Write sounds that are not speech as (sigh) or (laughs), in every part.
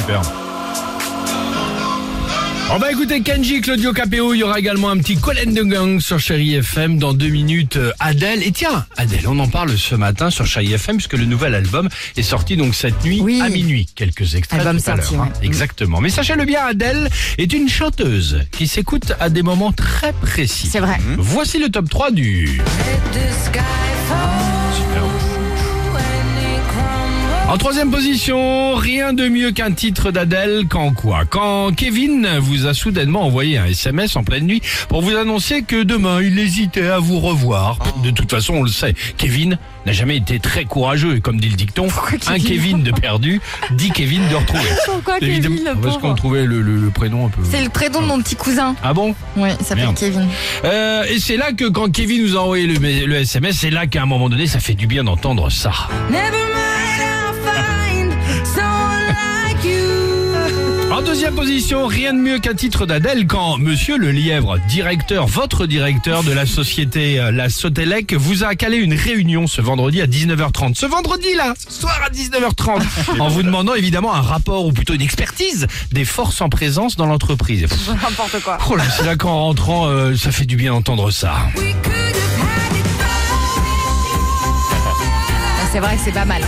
super. On va écouter Kenji, Claudio Capéo. Il y aura également un petit Colin de Gang sur Chéri FM dans deux minutes. euh, Adèle. Et tiens, Adèle, on en parle ce matin sur Chéri FM puisque le nouvel album est sorti donc cette nuit Oui. à minuit. Quelques extraits Album tout à l'heure. sorti, ouais. Exactement. Mais sachez-le bien, Adèle est une chanteuse qui s'écoute à des moments très précis. C'est vrai. Voici le top 3 du... En troisième position, rien de mieux qu'un titre d'Adèle quand quoi Quand Kevin vous a soudainement envoyé un SMS en pleine nuit pour vous annoncer que demain il hésitait à vous revoir. De toute façon, on le sait, Kevin n'a jamais été très courageux et comme dit le dicton, un Kevin de perdu, dit Kevin de retrouvé. (laughs) Pourquoi Évidemment, Kevin, le Parce qu'on trouvait le, le- le prénom un peu... C'est le prénom de mon petit cousin. Ah bon? Ouais, il s'appelle. Kevin. Euh, et c'est là que quand Kevin nous a envoyé le, le SMS, c'est là qu'à un moment donné, ça fait du bien d'entendre ça. Deuxième position, rien de mieux qu'un titre d'Adèle quand Monsieur le Lièvre, directeur, votre directeur de la société euh, La Sotelec, vous a calé une réunion ce vendredi à 19h30. Ce vendredi là, ce soir à 19h30, (laughs) en vous demandant évidemment un rapport ou plutôt une expertise des forces en présence dans l'entreprise. N'importe quoi. Oh là, c'est là qu'en rentrant, euh, ça fait du bien d'entendre ça. C'est vrai que c'est pas mal.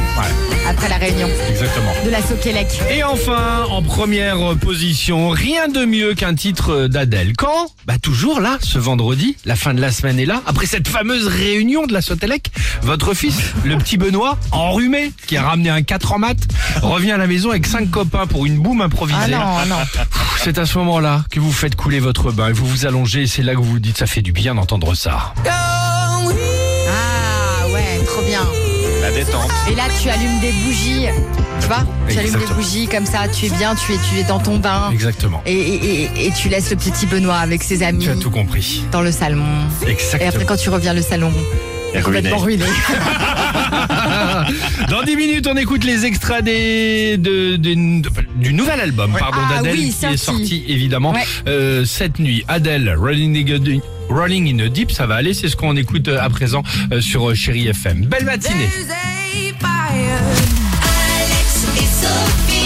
Après la réunion Exactement. de la Sokelec. Et enfin, en première position, rien de mieux qu'un titre d'Adèle. Quand? Bah toujours là, ce vendredi, la fin de la semaine est là. Après cette fameuse réunion de la Sotelec, votre fils, (laughs) le petit Benoît, enrhumé, qui a ramené un 4 en maths, revient à la maison avec cinq copains pour une boum improvisée. Ah non, non. (laughs) C'est à ce moment-là que vous faites couler votre bain et vous vous allongez et c'est là que vous vous dites ça fait du bien d'entendre ça. Ah ouais, trop bien. La détente. Et là, tu allumes des bougies. Tu vois Tu allumes des bougies comme ça. Tu es bien, tu es, tu es dans ton bain. Exactement. Et, et, et- et tu laisses le petit Benoît avec ses amis Tu as tout compris. dans le salon. Et Exactement. après, quand tu reviens, le salon est complètement ruiné. (laughs) Dans 10 minutes, on écoute les extraits des, de, de- de- du nouvel album pardon, Ah d'Adèle oui, qui est sorti. évidemment Ouais. euh, cette nuit. Adèle, Rolling in, the- Rolling in the Deep, ça va aller, c'est ce qu'on écoute euh, à présent euh, sur euh, Chéri FM. Belle matinée. Alex et Sophie.